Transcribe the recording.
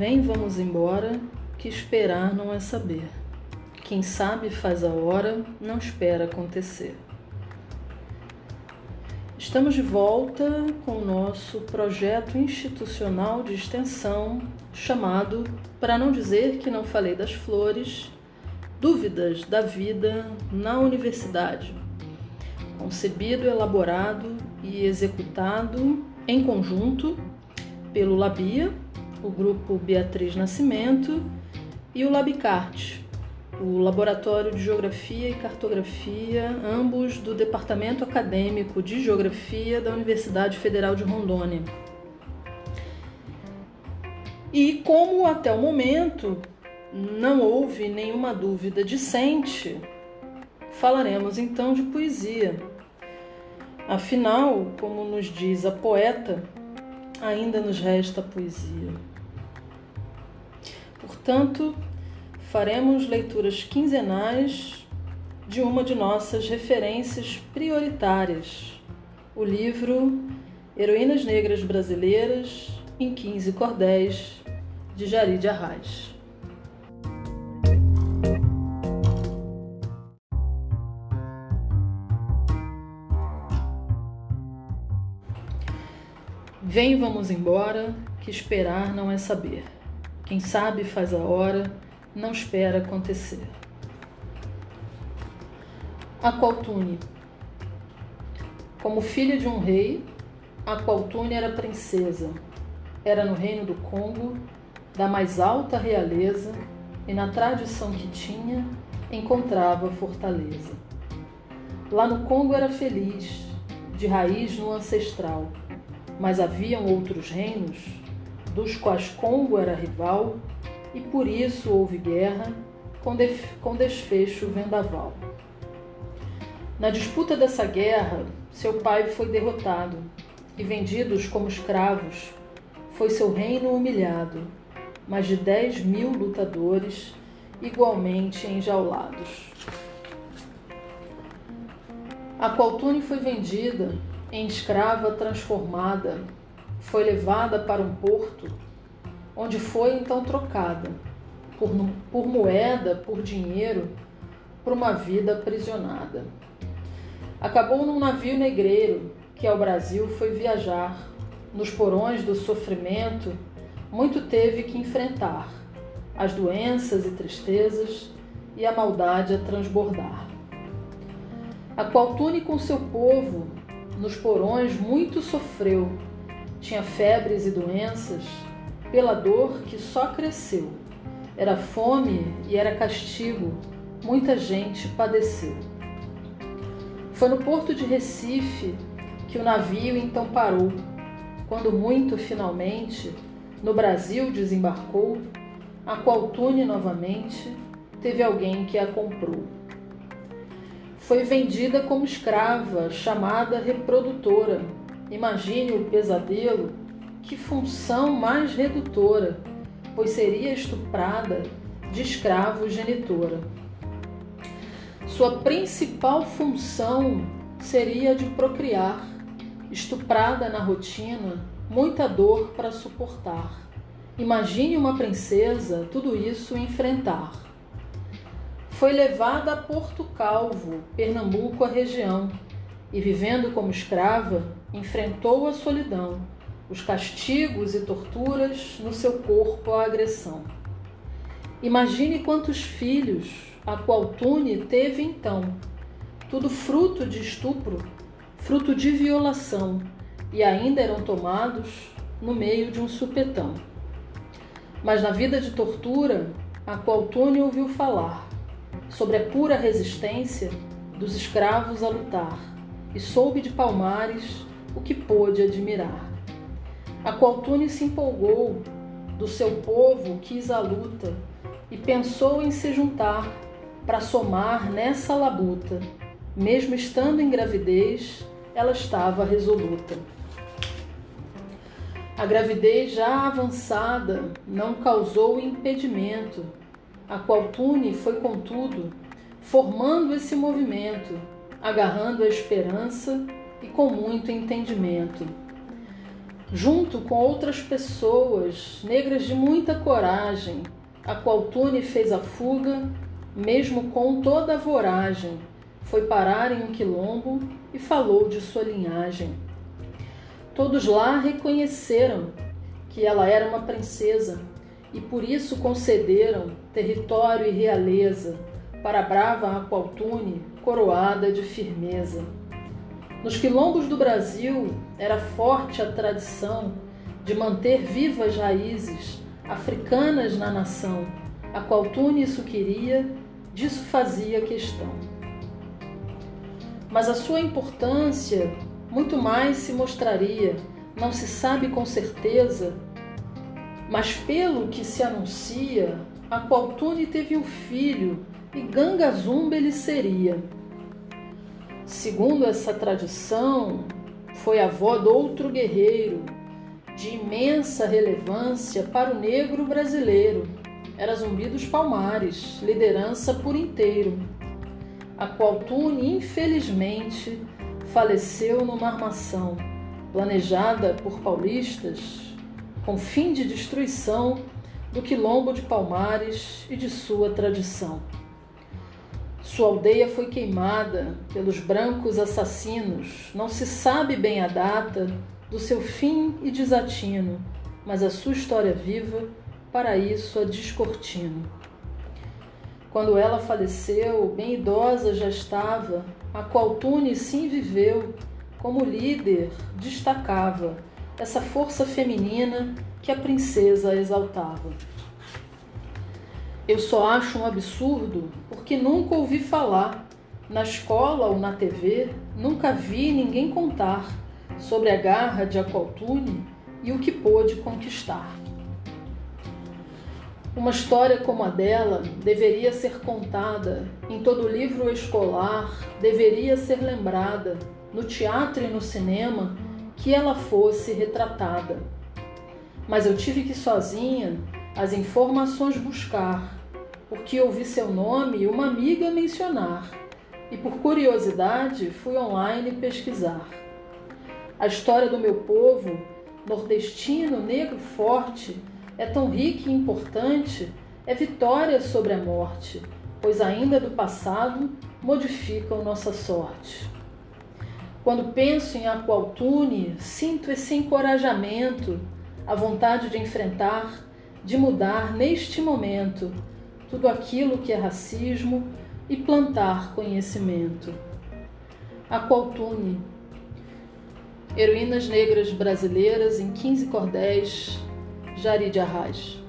Vem, vamos embora, que esperar não é saber. Quem sabe faz a hora, não espera acontecer. Estamos de volta com o nosso projeto institucional de extensão chamado, para não dizer que não falei das flores, Dúvidas da Vida na Universidade. Concebido, elaborado e executado em conjunto pelo Labia, o grupo Beatriz Nascimento e o Labicart, o Laboratório de Geografia e Cartografia, ambos do Departamento Acadêmico de Geografia da Universidade Federal de Rondônia. E como até o momento não houve nenhuma dúvida decente, falaremos então de poesia. Afinal, como nos diz a poeta, ainda nos resta poesia. Portanto, faremos leituras quinzenais de uma de nossas referências prioritárias, o livro Heroínas Negras Brasileiras em 15 Cordéis, de Jari de Arraes. Vem, vamos embora, que esperar não é saber. Quem sabe faz a hora, não espera acontecer. Aqualtune. Como filha de um rei, Aqualtune era princesa. Era no reino do Congo, da mais alta realeza, e na tradição que tinha, encontrava fortaleza. Lá no Congo era feliz, de raiz no ancestral mas haviam outros reinos, dos quais Congo era rival, e por isso houve guerra, com, com desfecho vendaval. Na disputa dessa guerra, seu pai foi derrotado, e vendidos como escravos, foi seu reino humilhado, mais de dez mil lutadores igualmente enjaulados. A Qualtune foi vendida em escrava transformada, foi levada para um porto, onde foi então trocada por, por moeda, por dinheiro, por uma vida aprisionada. Acabou num navio negreiro que ao Brasil foi viajar. Nos porões do sofrimento, muito teve que enfrentar as doenças e tristezas e a maldade a transbordar. A qual Tune com seu povo nos porões muito sofreu, tinha febres e doenças, pela dor que só cresceu. Era fome e era castigo, muita gente padeceu. Foi no porto de Recife que o navio então parou. Quando muito finalmente no Brasil desembarcou, a qual Tune novamente teve alguém que a comprou foi vendida como escrava, chamada reprodutora. Imagine o pesadelo, que função mais redutora, pois seria estuprada de escravo genitora. Sua principal função seria de procriar, estuprada na rotina, muita dor para suportar. Imagine uma princesa tudo isso enfrentar foi levada a Porto Calvo, Pernambuco, a região, e vivendo como escrava, enfrentou a solidão, os castigos e torturas no seu corpo a agressão. Imagine quantos filhos a qual Tune teve então, tudo fruto de estupro, fruto de violação, e ainda eram tomados no meio de um supetão. Mas na vida de tortura, a qual Tune ouviu falar, sobre a pura resistência dos escravos a lutar, e soube de Palmares o que pôde admirar. A Qualtune se empolgou, do seu povo quis a luta, e pensou em se juntar para somar nessa labuta. Mesmo estando em gravidez, ela estava resoluta. A gravidez já avançada não causou impedimento a qual Tune foi, contudo, formando esse movimento, agarrando a esperança e com muito entendimento. Junto com outras pessoas, negras de muita coragem, a qual Tune fez a fuga, mesmo com toda a voragem, foi parar em um quilombo e falou de sua linhagem. Todos lá reconheceram que ela era uma princesa e por isso concederam território e realeza para a brava Aqualtune, coroada de firmeza. Nos quilombos do Brasil era forte a tradição de manter vivas raízes africanas na nação. A Qualtune isso queria, disso fazia questão. Mas a sua importância muito mais se mostraria, não se sabe com certeza, mas pelo que se anuncia, a Qualtune teve um filho e Ganga Zumba ele seria. Segundo essa tradição, foi avó de outro guerreiro de imensa relevância para o negro brasileiro. Era Zumbi dos Palmares, liderança por inteiro. A qual Tune, infelizmente, faleceu numa armação planejada por paulistas com fim de destruição do quilombo de Palmares e de sua tradição. Sua aldeia foi queimada pelos brancos assassinos. Não se sabe bem a data do seu fim e desatino, mas a sua história viva, para isso a descortino. Quando ela faleceu, bem idosa já estava, a qual Tune sim viveu, como líder, destacava essa força feminina que a princesa exaltava. Eu só acho um absurdo porque nunca ouvi falar, na escola ou na TV, nunca vi ninguém contar sobre a garra de Aqualtune e o que pôde conquistar. Uma história como a dela deveria ser contada em todo livro escolar, deveria ser lembrada no teatro e no cinema que ela fosse retratada. Mas eu tive que sozinha as informações buscar porque ouvi seu nome uma amiga mencionar, e por curiosidade fui online pesquisar. A história do meu povo, nordestino, negro forte, é tão rica e importante, é vitória sobre a morte, pois ainda do passado modificam nossa sorte. Quando penso em Aqualtune, sinto esse encorajamento, a vontade de enfrentar, de mudar neste momento tudo aquilo que é racismo e plantar conhecimento. Aqualtune, Heroínas Negras Brasileiras em 15 Cordéis, Jari de Arraes.